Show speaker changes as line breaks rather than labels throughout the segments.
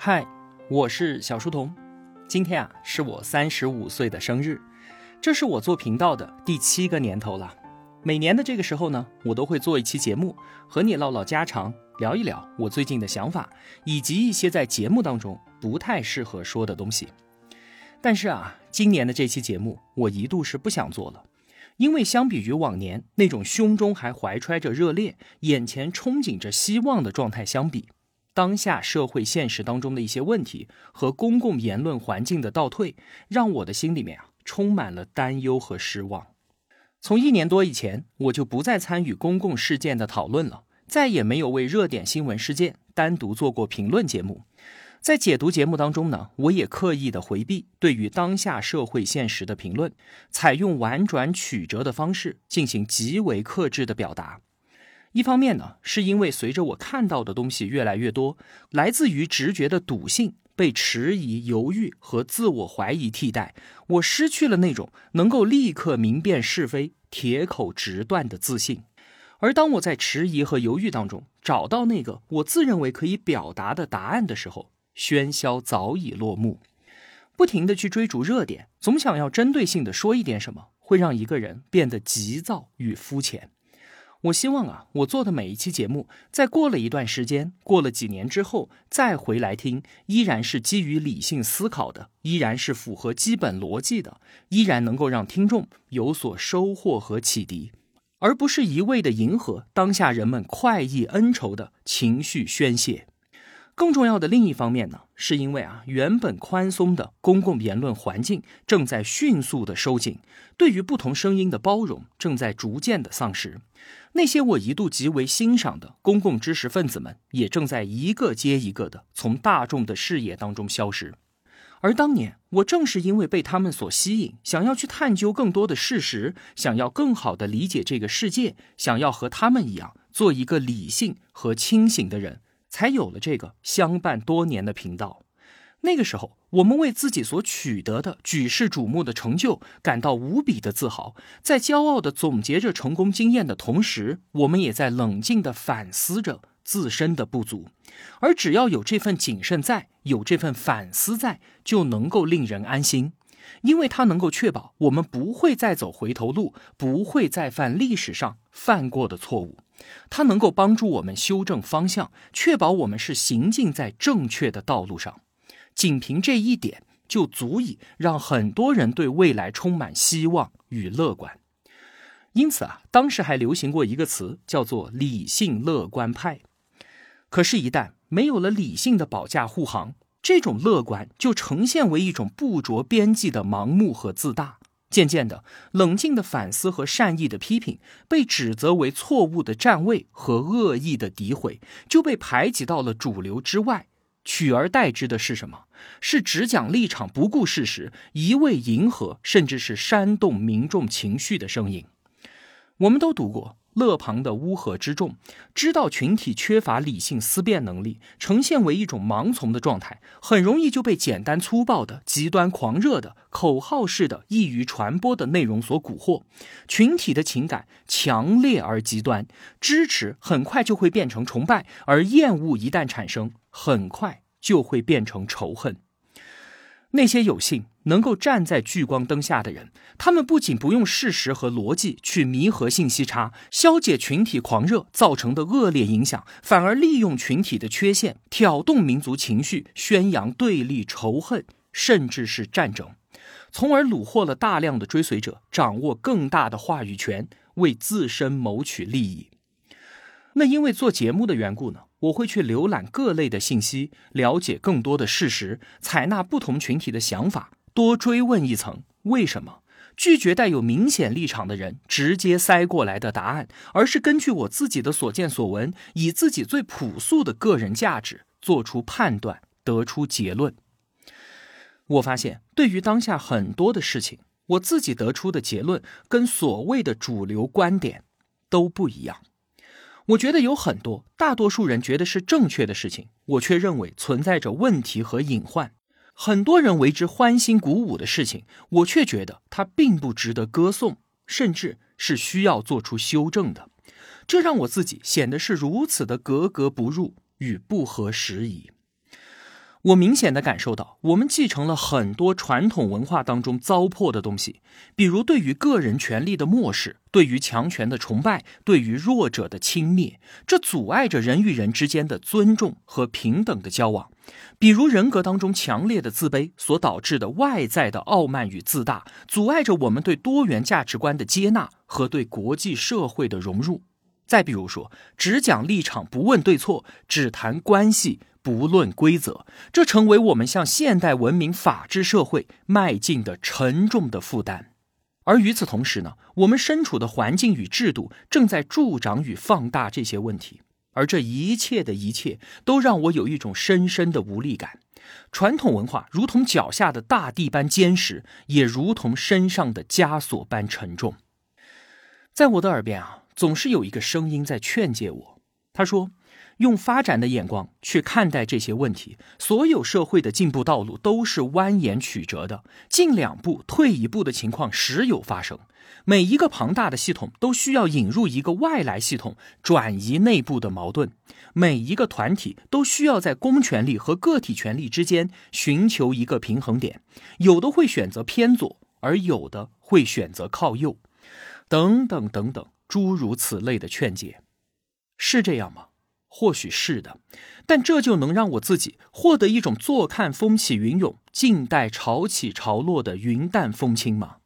嗨，我是小书童。今天啊，是我三十五岁的生日，这是我做频道的第七个年头了。每年的这个时候呢，我都会做一期节目，和你唠唠家常，聊一聊我最近的想法，以及一些在节目当中不太适合说的东西。但是啊，今年的这期节目，我一度是不想做了，因为相比于往年那种胸中还怀揣着热烈、眼前憧憬着希望的状态相比。当下社会现实当中的一些问题和公共言论环境的倒退，让我的心里面啊充满了担忧和失望。从一年多以前，我就不再参与公共事件的讨论了，再也没有为热点新闻事件单独做过评论节目。在解读节目当中呢，我也刻意的回避对于当下社会现实的评论，采用婉转曲折的方式进行极为克制的表达。一方面呢，是因为随着我看到的东西越来越多，来自于直觉的笃信被迟疑、犹豫和自我怀疑替代，我失去了那种能够立刻明辨是非、铁口直断的自信。而当我在迟疑和犹豫当中找到那个我自认为可以表达的答案的时候，喧嚣早已落幕。不停的去追逐热点，总想要针对性的说一点什么，会让一个人变得急躁与肤浅。我希望啊，我做的每一期节目，在过了一段时间，过了几年之后，再回来听，依然是基于理性思考的，依然是符合基本逻辑的，依然能够让听众有所收获和启迪，而不是一味的迎合当下人们快意恩仇的情绪宣泄。更重要的另一方面呢，是因为啊，原本宽松的公共言论环境正在迅速的收紧，对于不同声音的包容正在逐渐的丧失。那些我一度极为欣赏的公共知识分子们，也正在一个接一个的从大众的视野当中消失。而当年我正是因为被他们所吸引，想要去探究更多的事实，想要更好的理解这个世界，想要和他们一样做一个理性和清醒的人。才有了这个相伴多年的频道。那个时候，我们为自己所取得的举世瞩目的成就感到无比的自豪，在骄傲的总结着成功经验的同时，我们也在冷静的反思着自身的不足。而只要有这份谨慎在，有这份反思在，就能够令人安心，因为它能够确保我们不会再走回头路，不会再犯历史上犯过的错误。它能够帮助我们修正方向，确保我们是行进在正确的道路上。仅凭这一点，就足以让很多人对未来充满希望与乐观。因此啊，当时还流行过一个词，叫做“理性乐观派”。可是，一旦没有了理性的保驾护航，这种乐观就呈现为一种不着边际的盲目和自大。渐渐的，冷静的反思和善意的批评被指责为错误的站位和恶意的诋毁，就被排挤到了主流之外。取而代之的是什么？是只讲立场、不顾事实、一味迎合，甚至是煽动民众情绪的声音。我们都读过。勒庞的乌合之众知道群体缺乏理性思辨能力，呈现为一种盲从的状态，很容易就被简单粗暴的、极端狂热的、口号式的、易于传播的内容所蛊惑。群体的情感强烈而极端，支持很快就会变成崇拜，而厌恶一旦产生，很快就会变成仇恨。那些有幸能够站在聚光灯下的人，他们不仅不用事实和逻辑去弥合信息差、消解群体狂热造成的恶劣影响，反而利用群体的缺陷挑动民族情绪，宣扬对立、仇恨，甚至是战争，从而虏获了大量的追随者，掌握更大的话语权，为自身谋取利益。那因为做节目的缘故呢？我会去浏览各类的信息，了解更多的事实，采纳不同群体的想法，多追问一层为什么，拒绝带有明显立场的人直接塞过来的答案，而是根据我自己的所见所闻，以自己最朴素的个人价值做出判断，得出结论。我发现，对于当下很多的事情，我自己得出的结论跟所谓的主流观点都不一样。我觉得有很多大多数人觉得是正确的事情，我却认为存在着问题和隐患。很多人为之欢欣鼓舞的事情，我却觉得它并不值得歌颂，甚至是需要做出修正的。这让我自己显得是如此的格格不入与不合时宜。我明显的感受到，我们继承了很多传统文化当中糟粕的东西，比如对于个人权利的漠视，对于强权的崇拜，对于弱者的轻蔑，这阻碍着人与人之间的尊重和平等的交往。比如人格当中强烈的自卑所导致的外在的傲慢与自大，阻碍着我们对多元价值观的接纳和对国际社会的融入。再比如说，只讲立场不问对错，只谈关系。不论规则，这成为我们向现代文明法治社会迈进的沉重的负担。而与此同时呢，我们身处的环境与制度正在助长与放大这些问题。而这一切的一切，都让我有一种深深的无力感。传统文化如同脚下的大地般坚实，也如同身上的枷锁般沉重。在我的耳边啊，总是有一个声音在劝诫我。他说。用发展的眼光去看待这些问题，所有社会的进步道路都是蜿蜒曲折的，进两步退一步的情况时有发生。每一个庞大的系统都需要引入一个外来系统，转移内部的矛盾；每一个团体都需要在公权力和个体权力之间寻求一个平衡点，有的会选择偏左，而有的会选择靠右，等等等等，诸如此类的劝解，是这样吗？或许是的，但这就能让我自己获得一种坐看风起云涌、静待潮起潮落的云淡风轻吗？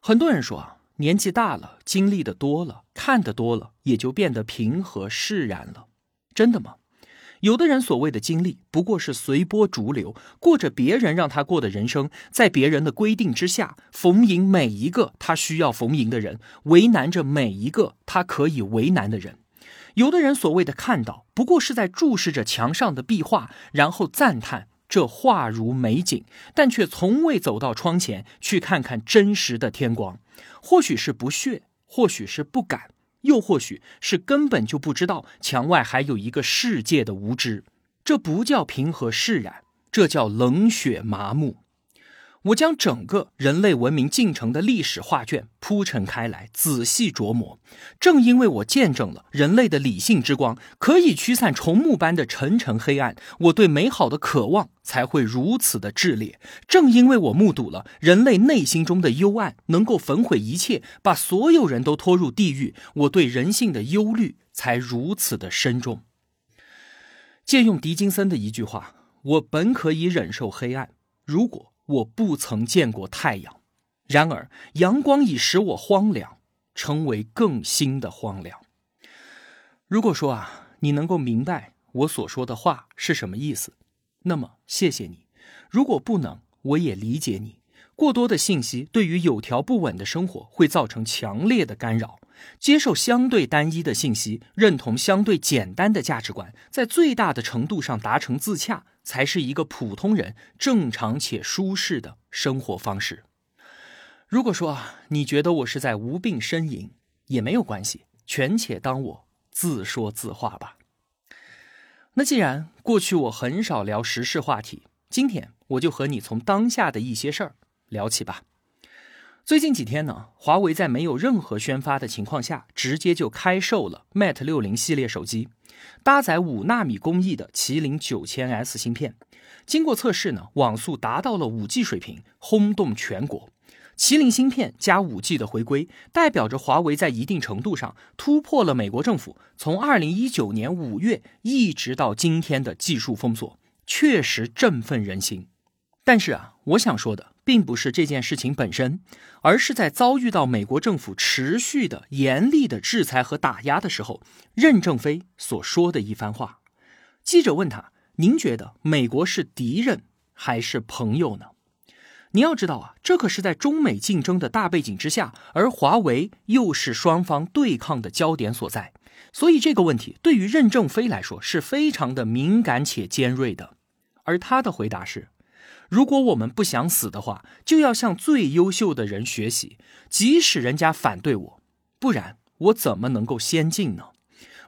很多人说啊，年纪大了，经历的多了，看得多了，也就变得平和释然了。真的吗？有的人所谓的经历，不过是随波逐流，过着别人让他过的人生，在别人的规定之下，逢迎每一个他需要逢迎的人，为难着每一个他可以为难的人。有的人所谓的看到，不过是在注视着墙上的壁画，然后赞叹这画如美景，但却从未走到窗前去看看真实的天光。或许是不屑，或许是不敢，又或许是根本就不知道墙外还有一个世界的无知。这不叫平和释然，这叫冷血麻木。我将整个人类文明进程的历史画卷铺陈开来，仔细琢磨。正因为我见证了人类的理性之光可以驱散虫木般的沉沉黑暗，我对美好的渴望才会如此的炽烈。正因为我目睹了人类内心中的幽暗能够焚毁一切，把所有人都拖入地狱，我对人性的忧虑才如此的深重。借用狄金森的一句话：“我本可以忍受黑暗，如果……”我不曾见过太阳，然而阳光已使我荒凉，成为更新的荒凉。如果说啊，你能够明白我所说的话是什么意思，那么谢谢你；如果不能，我也理解你。过多的信息对于有条不紊的生活会造成强烈的干扰。接受相对单一的信息，认同相对简单的价值观，在最大的程度上达成自洽，才是一个普通人正常且舒适的生活方式。如果说啊，你觉得我是在无病呻吟，也没有关系，权且当我自说自话吧。那既然过去我很少聊时事话题，今天我就和你从当下的一些事儿聊起吧。最近几天呢，华为在没有任何宣发的情况下，直接就开售了 Mate 六零系列手机，搭载五纳米工艺的麒麟九千 S 芯片，经过测试呢，网速达到了五 G 水平，轰动全国。麒麟芯片加五 G 的回归，代表着华为在一定程度上突破了美国政府从二零一九年五月一直到今天的技术封锁，确实振奋人心。但是啊，我想说的。并不是这件事情本身，而是在遭遇到美国政府持续的严厉的制裁和打压的时候，任正非所说的一番话。记者问他：“您觉得美国是敌人还是朋友呢？”你要知道啊，这可是在中美竞争的大背景之下，而华为又是双方对抗的焦点所在，所以这个问题对于任正非来说是非常的敏感且尖锐的。而他的回答是。如果我们不想死的话，就要向最优秀的人学习，即使人家反对我，不然我怎么能够先进呢？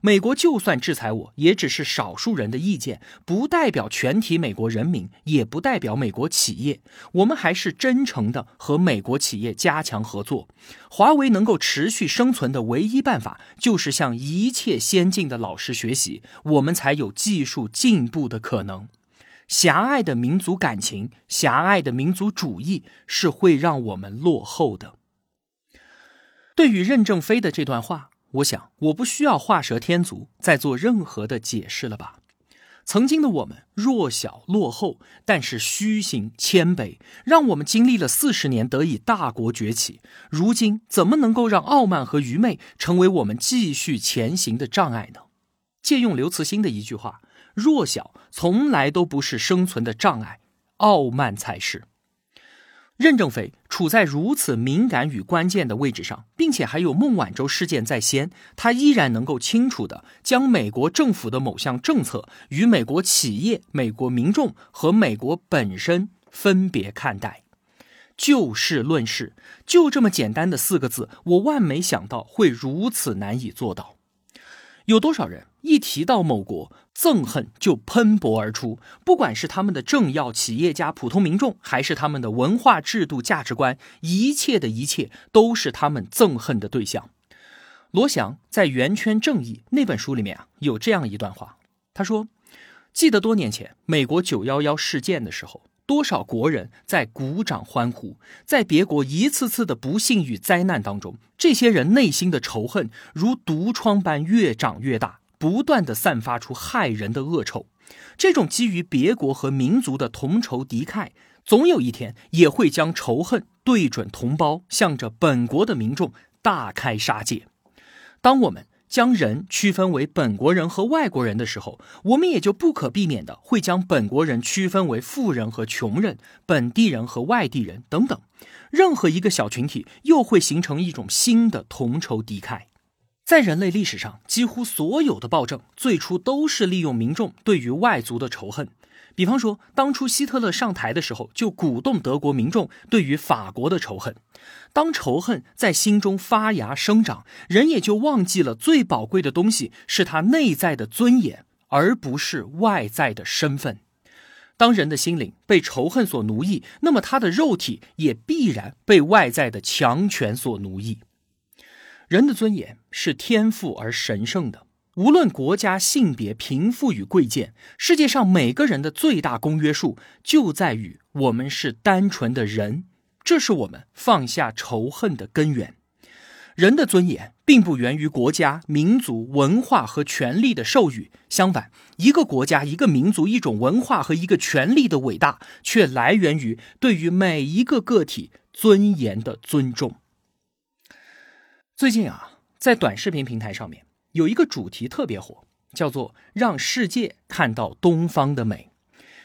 美国就算制裁我，也只是少数人的意见，不代表全体美国人民，也不代表美国企业。我们还是真诚的和美国企业加强合作。华为能够持续生存的唯一办法，就是向一切先进的老师学习，我们才有技术进步的可能。狭隘的民族感情、狭隘的民族主义是会让我们落后的。对于任正非的这段话，我想我不需要画蛇添足，再做任何的解释了吧。曾经的我们弱小落后，但是虚心谦卑，让我们经历了四十年得以大国崛起。如今怎么能够让傲慢和愚昧成为我们继续前行的障碍呢？借用刘慈欣的一句话：“弱小从来都不是生存的障碍，傲慢才是。”任正非处在如此敏感与关键的位置上，并且还有孟晚舟事件在先，他依然能够清楚地将美国政府的某项政策与美国企业、美国民众和美国本身分别看待。就事论事，就这么简单的四个字，我万没想到会如此难以做到。有多少人一提到某国？憎恨就喷薄而出，不管是他们的政要、企业家、普通民众，还是他们的文化制度、价值观，一切的一切都是他们憎恨的对象。罗翔在《圆圈正义》那本书里面啊，有这样一段话，他说：“记得多年前美国九幺幺事件的时候，多少国人在鼓掌欢呼，在别国一次次的不幸与灾难当中，这些人内心的仇恨如毒疮般越长越大。”不断的散发出害人的恶臭，这种基于别国和民族的同仇敌忾，总有一天也会将仇恨对准同胞，向着本国的民众大开杀戒。当我们将人区分为本国人和外国人的时候，我们也就不可避免的会将本国人区分为富人和穷人、本地人和外地人等等，任何一个小群体又会形成一种新的同仇敌忾。在人类历史上，几乎所有的暴政最初都是利用民众对于外族的仇恨。比方说，当初希特勒上台的时候，就鼓动德国民众对于法国的仇恨。当仇恨在心中发芽生长，人也就忘记了最宝贵的东西是他内在的尊严，而不是外在的身份。当人的心灵被仇恨所奴役，那么他的肉体也必然被外在的强权所奴役。人的尊严是天赋而神圣的，无论国家、性别、贫富与贵贱，世界上每个人的最大公约数就在于我们是单纯的人，这是我们放下仇恨的根源。人的尊严并不源于国家、民族、文化和权力的授予，相反，一个国家、一个民族、一种文化和一个权力的伟大，却来源于对于每一个个体尊严的尊重。最近啊，在短视频平台上面有一个主题特别火，叫做“让世界看到东方的美”。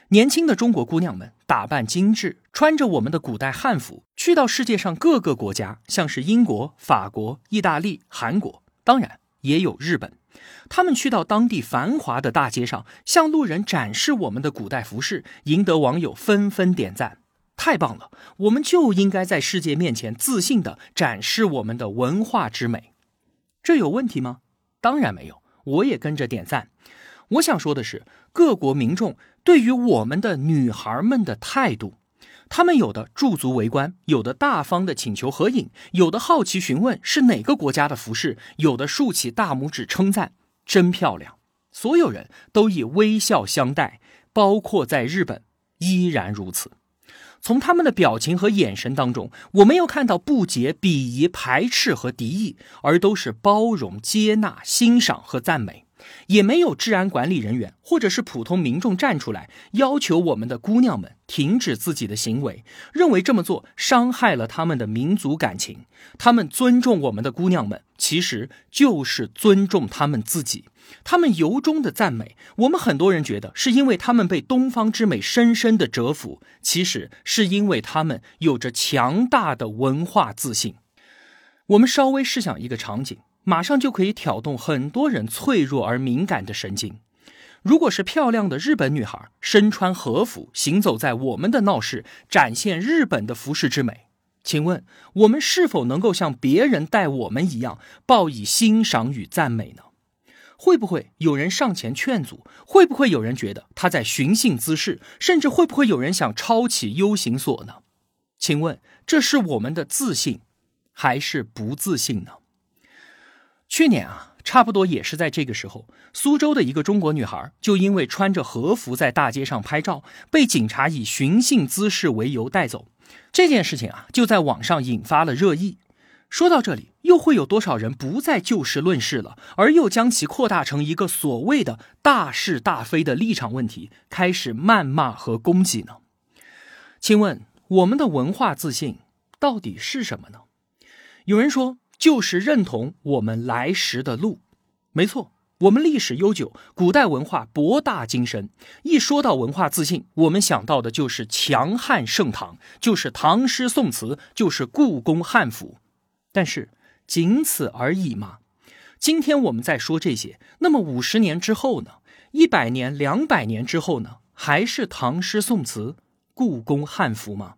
年轻的中国姑娘们打扮精致，穿着我们的古代汉服，去到世界上各个国家，像是英国、法国、意大利、韩国，当然也有日本。他们去到当地繁华的大街上，向路人展示我们的古代服饰，赢得网友纷纷点赞。太棒了！我们就应该在世界面前自信地展示我们的文化之美，这有问题吗？当然没有，我也跟着点赞。我想说的是，各国民众对于我们的女孩们的态度，他们有的驻足围观，有的大方的请求合影，有的好奇询问是哪个国家的服饰，有的竖起大拇指称赞，真漂亮。所有人都以微笑相待，包括在日本依然如此。从他们的表情和眼神当中，我没有看到不解、鄙夷、排斥和敌意，而都是包容、接纳、欣赏和赞美。也没有治安管理人员或者是普通民众站出来要求我们的姑娘们停止自己的行为，认为这么做伤害了他们的民族感情。他们尊重我们的姑娘们，其实就是尊重他们自己。他们由衷的赞美我们，很多人觉得是因为他们被东方之美深深的折服，其实是因为他们有着强大的文化自信。我们稍微试想一个场景，马上就可以挑动很多人脆弱而敏感的神经。如果是漂亮的日本女孩身穿和服行走在我们的闹市，展现日本的服饰之美，请问我们是否能够像别人待我们一样，报以欣赏与赞美呢？会不会有人上前劝阻？会不会有人觉得他在寻衅滋事？甚至会不会有人想抄起 U 型锁呢？请问这是我们的自信，还是不自信呢？去年啊，差不多也是在这个时候，苏州的一个中国女孩就因为穿着和服在大街上拍照，被警察以寻衅滋事为由带走。这件事情啊，就在网上引发了热议。说到这里，又会有多少人不再就事论事了，而又将其扩大成一个所谓的大是大非的立场问题，开始谩骂和攻击呢？请问，我们的文化自信到底是什么呢？有人说。就是认同我们来时的路，没错，我们历史悠久，古代文化博大精深。一说到文化自信，我们想到的就是强汉盛唐，就是唐诗宋词，就是故宫汉服。但是仅此而已吗？今天我们在说这些，那么五十年之后呢？一百年、两百年之后呢？还是唐诗宋词、故宫汉服吗？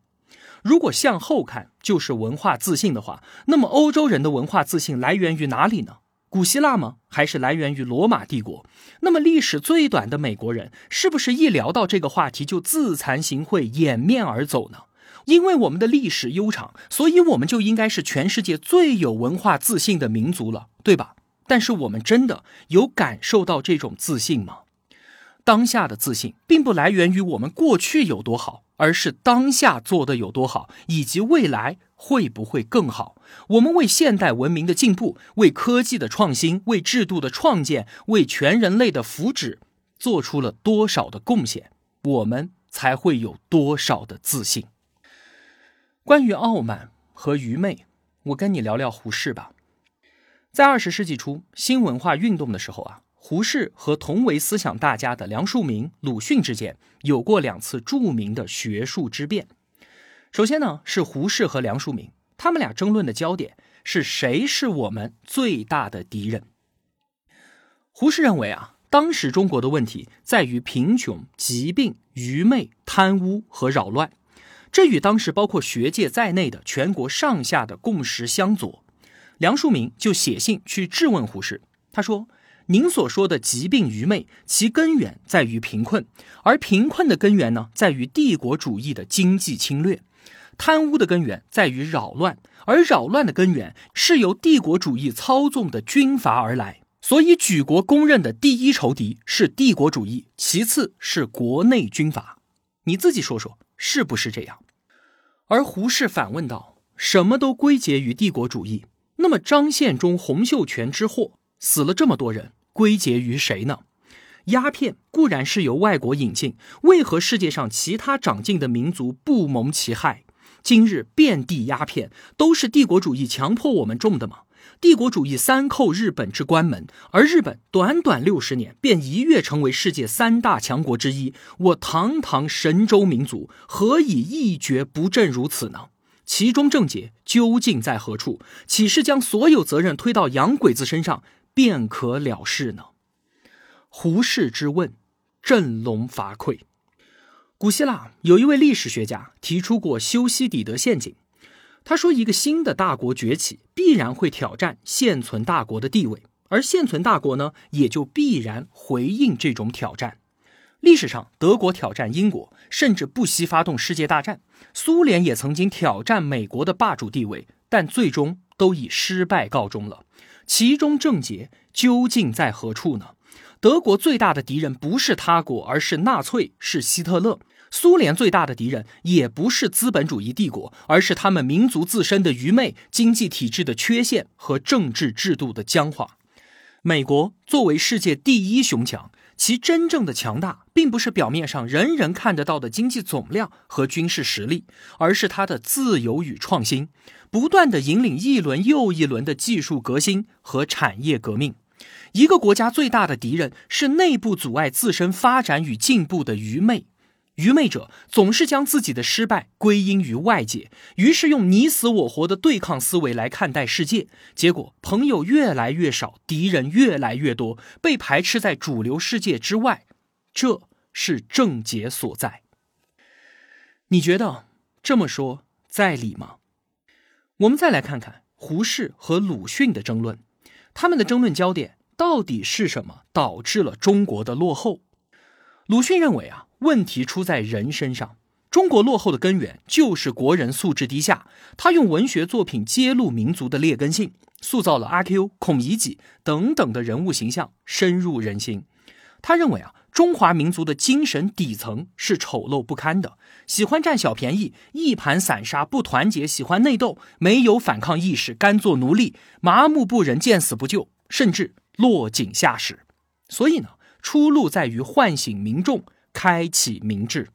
如果向后看就是文化自信的话，那么欧洲人的文化自信来源于哪里呢？古希腊吗？还是来源于罗马帝国？那么历史最短的美国人是不是一聊到这个话题就自惭形秽、掩面而走呢？因为我们的历史悠长，所以我们就应该是全世界最有文化自信的民族了，对吧？但是我们真的有感受到这种自信吗？当下的自信并不来源于我们过去有多好。而是当下做的有多好，以及未来会不会更好？我们为现代文明的进步、为科技的创新、为制度的创建、为全人类的福祉做出了多少的贡献？我们才会有多少的自信？关于傲慢和愚昧，我跟你聊聊胡适吧。在二十世纪初新文化运动的时候啊。胡适和同为思想大家的梁漱溟、鲁迅之间有过两次著名的学术之辩。首先呢，是胡适和梁漱溟，他们俩争论的焦点是谁是我们最大的敌人。胡适认为啊，当时中国的问题在于贫穷、疾病、愚昧、贪污和扰乱，这与当时包括学界在内的全国上下的共识相左。梁漱溟就写信去质问胡适，他说。您所说的疾病愚昧，其根源在于贫困，而贫困的根源呢，在于帝国主义的经济侵略；贪污的根源在于扰乱，而扰乱的根源是由帝国主义操纵的军阀而来。所以，举国公认的第一仇敌是帝国主义，其次是国内军阀。你自己说说，是不是这样？而胡适反问道：“什么都归结于帝国主义，那么张献忠、洪秀全之祸，死了这么多人？”归结于谁呢？鸦片固然是由外国引进，为何世界上其他长进的民族不蒙其害？今日遍地鸦片，都是帝国主义强迫我们种的吗？帝国主义三扣日本之关门，而日本短短六十年便一跃成为世界三大强国之一。我堂堂神州民族，何以一蹶不振如此呢？其中症结究竟在何处？岂是将所有责任推到洋鬼子身上？便可了事呢？胡适之问，振聋发聩。古希腊有一位历史学家提出过修昔底德陷阱。他说，一个新的大国崛起，必然会挑战现存大国的地位，而现存大国呢，也就必然回应这种挑战。历史上，德国挑战英国，甚至不惜发动世界大战；苏联也曾经挑战美国的霸主地位，但最终都以失败告终了。其中症结究竟在何处呢？德国最大的敌人不是他国，而是纳粹，是希特勒；苏联最大的敌人也不是资本主义帝国，而是他们民族自身的愚昧、经济体制的缺陷和政治制度的僵化。美国作为世界第一雄强，其真正的强大，并不是表面上人人看得到的经济总量和军事实力，而是它的自由与创新。不断的引领一轮又一轮的技术革新和产业革命。一个国家最大的敌人是内部阻碍自身发展与进步的愚昧。愚昧者总是将自己的失败归因于外界，于是用你死我活的对抗思维来看待世界。结果，朋友越来越少，敌人越来越多，被排斥在主流世界之外。这是症结所在。你觉得这么说在理吗？我们再来看看胡适和鲁迅的争论，他们的争论焦点到底是什么导致了中国的落后？鲁迅认为啊，问题出在人身上。中国落后的根源就是国人素质低下。他用文学作品揭露民族的劣根性，塑造了阿 Q、孔乙己等等的人物形象，深入人心。他认为啊，中华民族的精神底层是丑陋不堪的，喜欢占小便宜，一盘散沙，不团结，喜欢内斗，没有反抗意识，甘做奴隶，麻木不仁，见死不救，甚至落井下石。所以呢，出路在于唤醒民众，开启民智。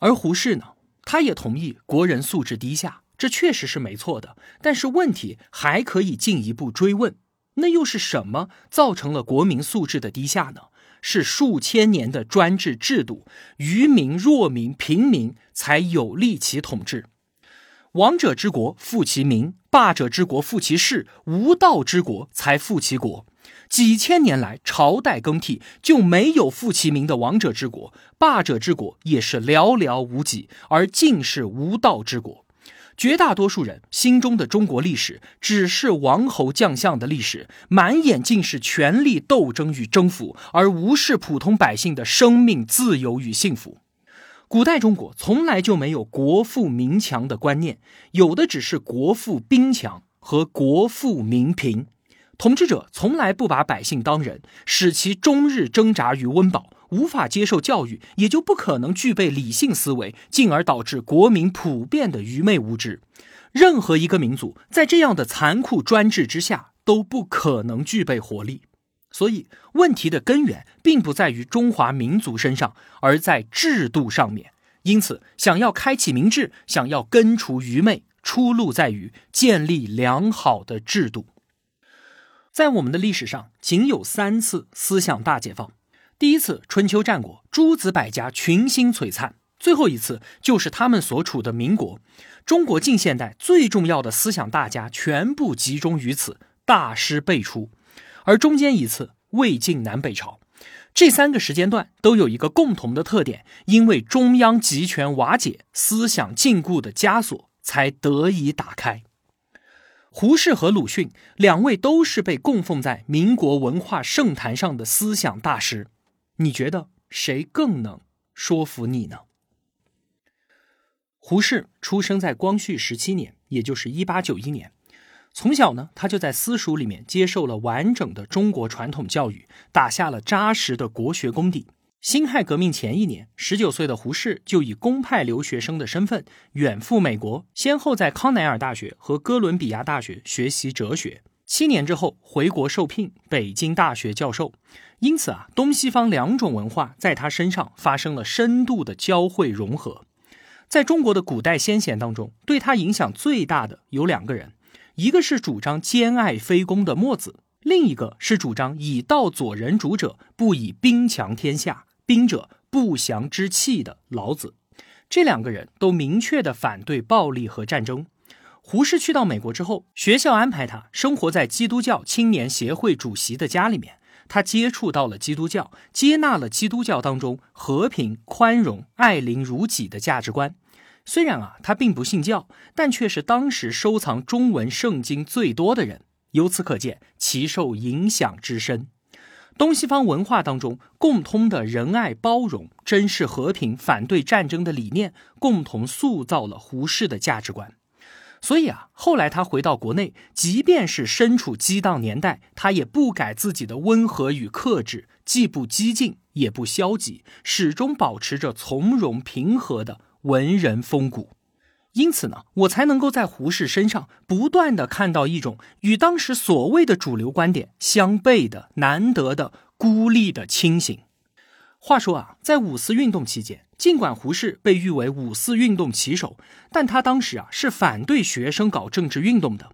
而胡适呢，他也同意国人素质低下，这确实是没错的。但是问题还可以进一步追问，那又是什么造成了国民素质的低下呢？是数千年的专制制度，愚民、弱民、平民才有利其统治。王者之国富其民，霸者之国富其势，无道之国才富其国。几千年来，朝代更替就没有富其民的王者之国，霸者之国也是寥寥无几，而尽是无道之国。绝大多数人心中的中国历史，只是王侯将相的历史，满眼尽是权力斗争与征服，而无视普通百姓的生命、自由与幸福。古代中国从来就没有国富民强的观念，有的只是国富兵强和国富民贫。统治者从来不把百姓当人，使其终日挣扎于温饱，无法接受教育，也就不可能具备理性思维，进而导致国民普遍的愚昧无知。任何一个民族在这样的残酷专制之下，都不可能具备活力。所以，问题的根源并不在于中华民族身上，而在制度上面。因此，想要开启民智，想要根除愚昧，出路在于建立良好的制度。在我们的历史上，仅有三次思想大解放。第一次，春秋战国，诸子百家群星璀璨；最后一次，就是他们所处的民国，中国近现代最重要的思想大家全部集中于此，大师辈出。而中间一次，魏晋南北朝，这三个时间段都有一个共同的特点：因为中央集权瓦解，思想禁锢的枷锁才得以打开。胡适和鲁迅两位都是被供奉在民国文化圣坛上的思想大师，你觉得谁更能说服你呢？胡适出生在光绪十七年，也就是一八九一年。从小呢，他就在私塾里面接受了完整的中国传统教育，打下了扎实的国学功底。辛亥革命前一年，十九岁的胡适就以公派留学生的身份远赴美国，先后在康奈尔大学和哥伦比亚大学学习哲学。七年之后回国受聘北京大学教授。因此啊，东西方两种文化在他身上发生了深度的交汇融合。在中国的古代先贤当中，对他影响最大的有两个人，一个是主张兼爱非攻的墨子，另一个是主张以道佐人主者，不以兵强天下。兵者，不祥之器的老子，这两个人都明确的反对暴力和战争。胡适去到美国之后，学校安排他生活在基督教青年协会主席的家里面，他接触到了基督教，接纳了基督教当中和平、宽容、爱邻如己的价值观。虽然啊，他并不信教，但却是当时收藏中文圣经最多的人。由此可见，其受影响之深。东西方文化当中共通的仁爱、包容、珍视和平、反对战争的理念，共同塑造了胡适的价值观。所以啊，后来他回到国内，即便是身处激荡年代，他也不改自己的温和与克制，既不激进也不消极，始终保持着从容平和的文人风骨。因此呢，我才能够在胡适身上不断的看到一种与当时所谓的主流观点相悖的难得的孤立的清醒。话说啊，在五四运动期间，尽管胡适被誉为五四运动旗手，但他当时啊是反对学生搞政治运动的。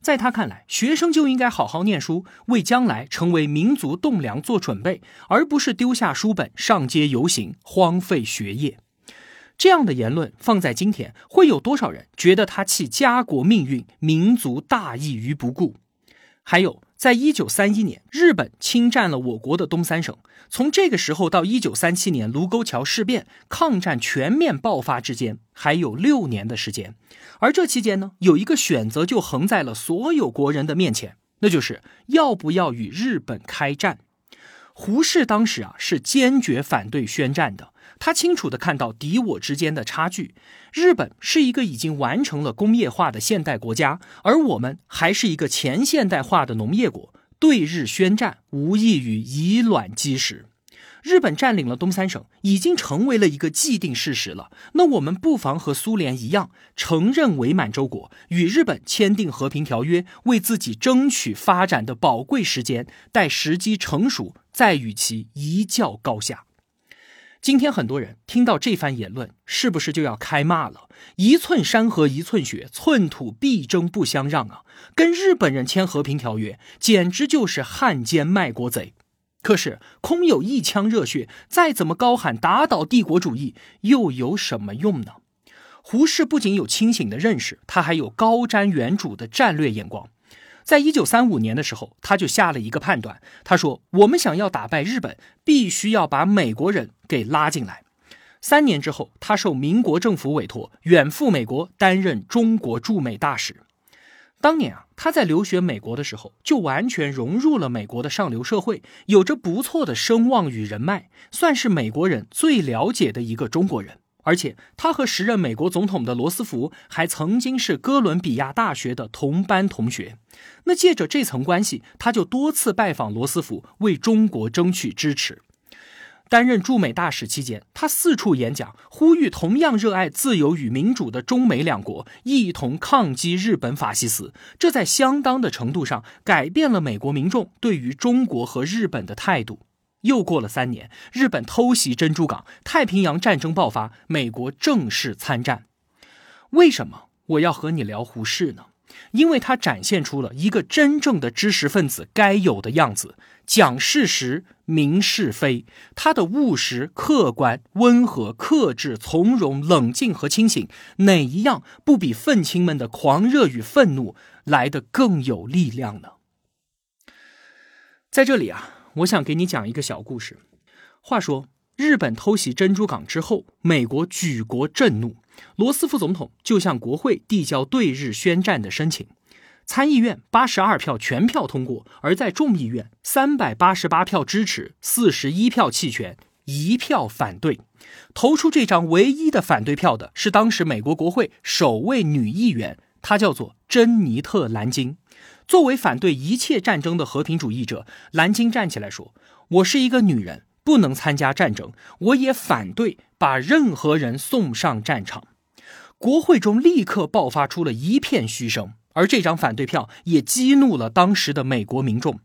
在他看来，学生就应该好好念书，为将来成为民族栋梁做准备，而不是丢下书本上街游行，荒废学业。这样的言论放在今天，会有多少人觉得他弃家国命运、民族大义于不顾？还有，在一九三一年，日本侵占了我国的东三省，从这个时候到一九三七年卢沟桥事变，抗战全面爆发之间，还有六年的时间。而这期间呢，有一个选择就横在了所有国人的面前，那就是要不要与日本开战。胡适当时啊是坚决反对宣战的。他清楚地看到敌我之间的差距。日本是一个已经完成了工业化的现代国家，而我们还是一个前现代化的农业国。对日宣战，无异于以卵击石。日本占领了东三省，已经成为了一个既定事实了。那我们不妨和苏联一样，承认伪满洲国，与日本签订和平条约，为自己争取发展的宝贵时间。待时机成熟，再与其一较高下。今天很多人听到这番言论，是不是就要开骂了？一寸山河一寸血，寸土必争不相让啊！跟日本人签和平条约，简直就是汉奸卖国贼。可是，空有一腔热血，再怎么高喊打倒帝国主义，又有什么用呢？胡适不仅有清醒的认识，他还有高瞻远瞩的战略眼光。在一九三五年的时候，他就下了一个判断，他说：“我们想要打败日本，必须要把美国人给拉进来。”三年之后，他受民国政府委托，远赴美国担任中国驻美大使。当年啊，他在留学美国的时候，就完全融入了美国的上流社会，有着不错的声望与人脉，算是美国人最了解的一个中国人。而且，他和时任美国总统的罗斯福还曾经是哥伦比亚大学的同班同学。那借着这层关系，他就多次拜访罗斯福，为中国争取支持。担任驻美大使期间，他四处演讲，呼吁同样热爱自由与民主的中美两国一同抗击日本法西斯。这在相当的程度上改变了美国民众对于中国和日本的态度。又过了三年，日本偷袭珍珠港，太平洋战争爆发，美国正式参战。为什么我要和你聊胡适呢？因为他展现出了一个真正的知识分子该有的样子。讲事实，明是非。他的务实、客观、温和、克制、从容、冷静和清醒，哪一样不比愤青们的狂热与愤怒来得更有力量呢？在这里啊，我想给你讲一个小故事。话说，日本偷袭珍珠港之后，美国举国震怒，罗斯福总统就向国会递交对日宣战的申请。参议院八十二票全票通过，而在众议院三百八十八票支持，四十一票弃权，一票反对。投出这张唯一的反对票的是当时美国国会首位女议员，她叫做珍妮特·兰金。作为反对一切战争的和平主义者，蓝金站起来说：“我是一个女人，不能参加战争。我也反对把任何人送上战场。”国会中立刻爆发出了一片嘘声。而这张反对票也激怒了当时的美国民众。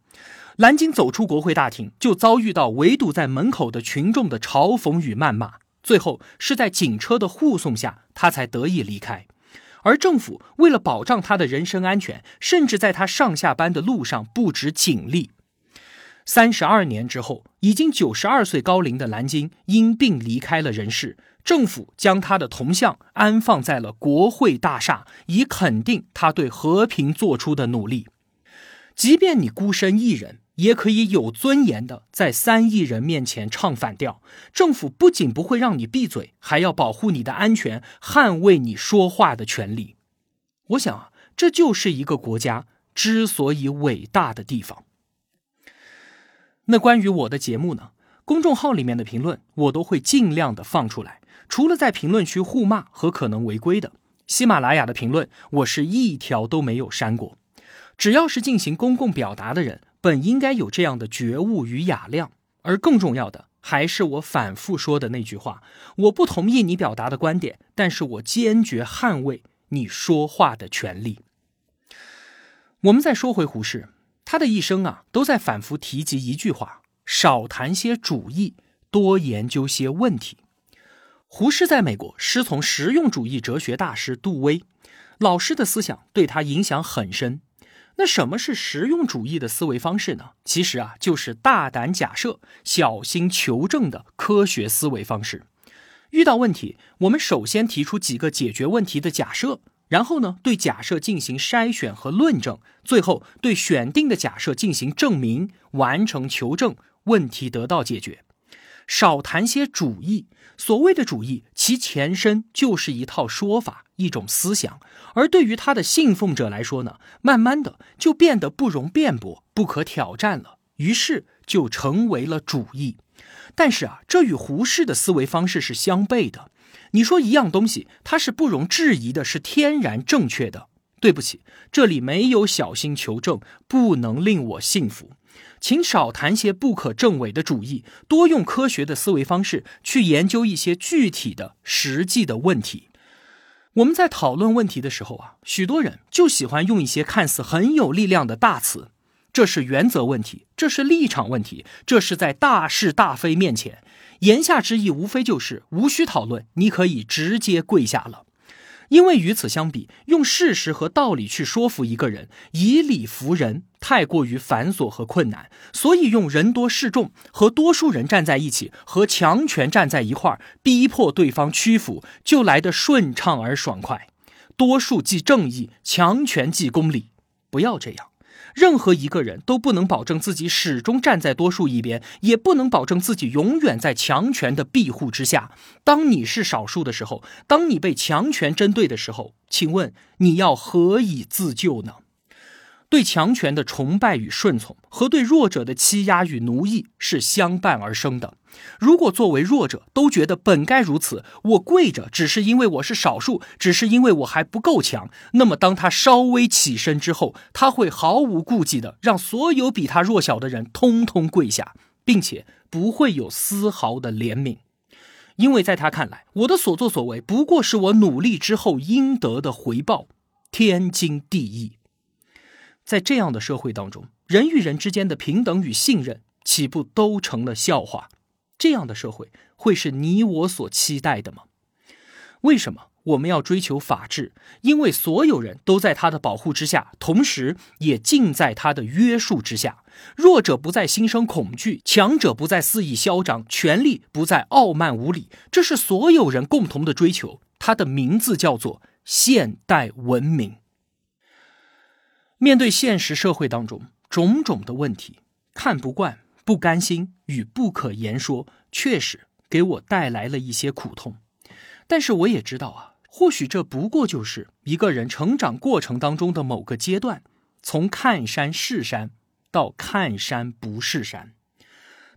蓝鲸走出国会大厅，就遭遇到围堵在门口的群众的嘲讽与谩骂。最后是在警车的护送下，他才得以离开。而政府为了保障他的人身安全，甚至在他上下班的路上布置警力。三十二年之后，已经九十二岁高龄的蓝鲸因病离开了人世。政府将他的铜像安放在了国会大厦，以肯定他对和平做出的努力。即便你孤身一人，也可以有尊严的在三亿人面前唱反调。政府不仅不会让你闭嘴，还要保护你的安全，捍卫你说话的权利。我想啊，这就是一个国家之所以伟大的地方。那关于我的节目呢？公众号里面的评论，我都会尽量的放出来。除了在评论区互骂和可能违规的，喜马拉雅的评论我是一条都没有删过。只要是进行公共表达的人，本应该有这样的觉悟与雅量。而更重要的，还是我反复说的那句话：我不同意你表达的观点，但是我坚决捍卫你说话的权利。我们再说回胡适，他的一生啊，都在反复提及一句话。少谈些主义，多研究些问题。胡适在美国师从实用主义哲学大师杜威，老师的思想对他影响很深。那什么是实用主义的思维方式呢？其实啊，就是大胆假设、小心求证的科学思维方式。遇到问题，我们首先提出几个解决问题的假设。然后呢，对假设进行筛选和论证，最后对选定的假设进行证明，完成求证，问题得到解决。少谈些主义，所谓的主义，其前身就是一套说法，一种思想。而对于他的信奉者来说呢，慢慢的就变得不容辩驳、不可挑战了，于是就成为了主义。但是啊，这与胡适的思维方式是相悖的。你说一样东西，它是不容置疑的，是天然正确的。对不起，这里没有小心求证，不能令我信服。请少谈些不可证伪的主义，多用科学的思维方式去研究一些具体的、实际的问题。我们在讨论问题的时候啊，许多人就喜欢用一些看似很有力量的大词，这是原则问题，这是立场问题，这是在大是大非面前。言下之意，无非就是无需讨论，你可以直接跪下了。因为与此相比，用事实和道理去说服一个人，以理服人，太过于繁琐和困难，所以用人多势众和多数人站在一起，和强权站在一块儿，逼迫对方屈服，就来得顺畅而爽快。多数即正义，强权即公理，不要这样。任何一个人都不能保证自己始终站在多数一边，也不能保证自己永远在强权的庇护之下。当你是少数的时候，当你被强权针对的时候，请问你要何以自救呢？对强权的崇拜与顺从，和对弱者的欺压与奴役是相伴而生的。如果作为弱者都觉得本该如此，我跪着只是因为我是少数，只是因为我还不够强，那么当他稍微起身之后，他会毫无顾忌的让所有比他弱小的人通通跪下，并且不会有丝毫的怜悯，因为在他看来，我的所作所为不过是我努力之后应得的回报，天经地义。在这样的社会当中，人与人之间的平等与信任，岂不都成了笑话？这样的社会会是你我所期待的吗？为什么我们要追求法治？因为所有人都在他的保护之下，同时也尽在他的约束之下。弱者不再心生恐惧，强者不再肆意嚣张，权力不再傲慢无礼。这是所有人共同的追求。它的名字叫做现代文明。面对现实社会当中种种的问题，看不惯、不甘心与不可言说，确实给我带来了一些苦痛。但是我也知道啊，或许这不过就是一个人成长过程当中的某个阶段，从看山是山到看山不是山。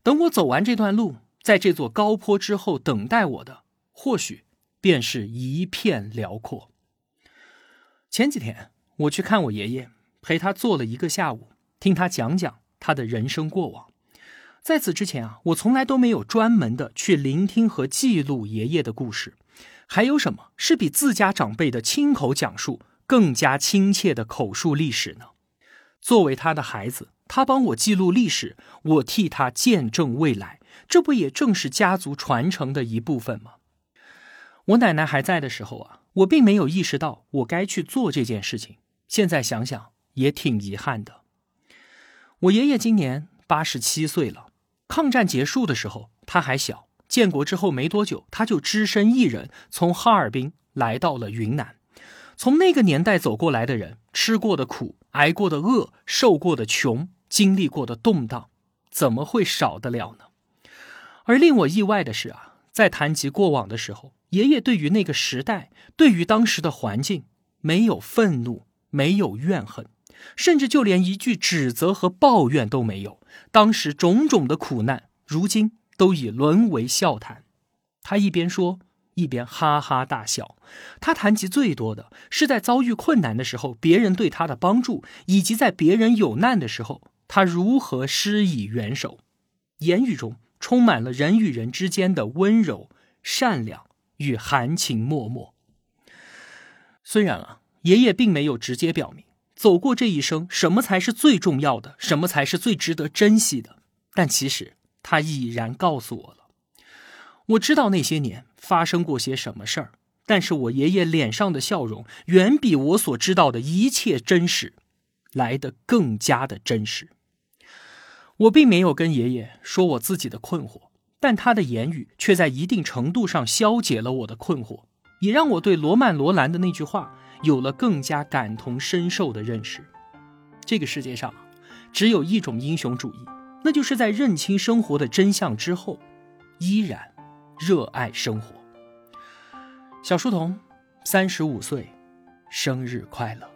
等我走完这段路，在这座高坡之后，等待我的或许便是一片辽阔。前几天我去看我爷爷。陪他坐了一个下午，听他讲讲他的人生过往。在此之前啊，我从来都没有专门的去聆听和记录爷爷的故事。还有什么是比自家长辈的亲口讲述更加亲切的口述历史呢？作为他的孩子，他帮我记录历史，我替他见证未来，这不也正是家族传承的一部分吗？我奶奶还在的时候啊，我并没有意识到我该去做这件事情。现在想想。也挺遗憾的。我爷爷今年八十七岁了。抗战结束的时候，他还小；建国之后没多久，他就只身一人从哈尔滨来到了云南。从那个年代走过来的人，吃过的苦、挨过的饿、受过的穷、经历过的动荡，怎么会少得了呢？而令我意外的是啊，在谈及过往的时候，爷爷对于那个时代，对于当时的环境，没有愤怒，没有怨恨。甚至就连一句指责和抱怨都没有。当时种种的苦难，如今都已沦为笑谈。他一边说，一边哈哈大笑。他谈及最多的是在遭遇困难的时候，别人对他的帮助，以及在别人有难的时候，他如何施以援手。言语中充满了人与人之间的温柔、善良与含情脉脉。虽然啊，爷爷并没有直接表明。走过这一生，什么才是最重要的？什么才是最值得珍惜的？但其实他已然告诉我了。我知道那些年发生过些什么事儿，但是我爷爷脸上的笑容，远比我所知道的一切真实来得更加的真实。我并没有跟爷爷说我自己的困惑，但他的言语却在一定程度上消解了我的困惑，也让我对罗曼·罗兰的那句话。有了更加感同身受的认识，这个世界上只有一种英雄主义，那就是在认清生活的真相之后，依然热爱生活。小书童，三十五岁，生日快乐！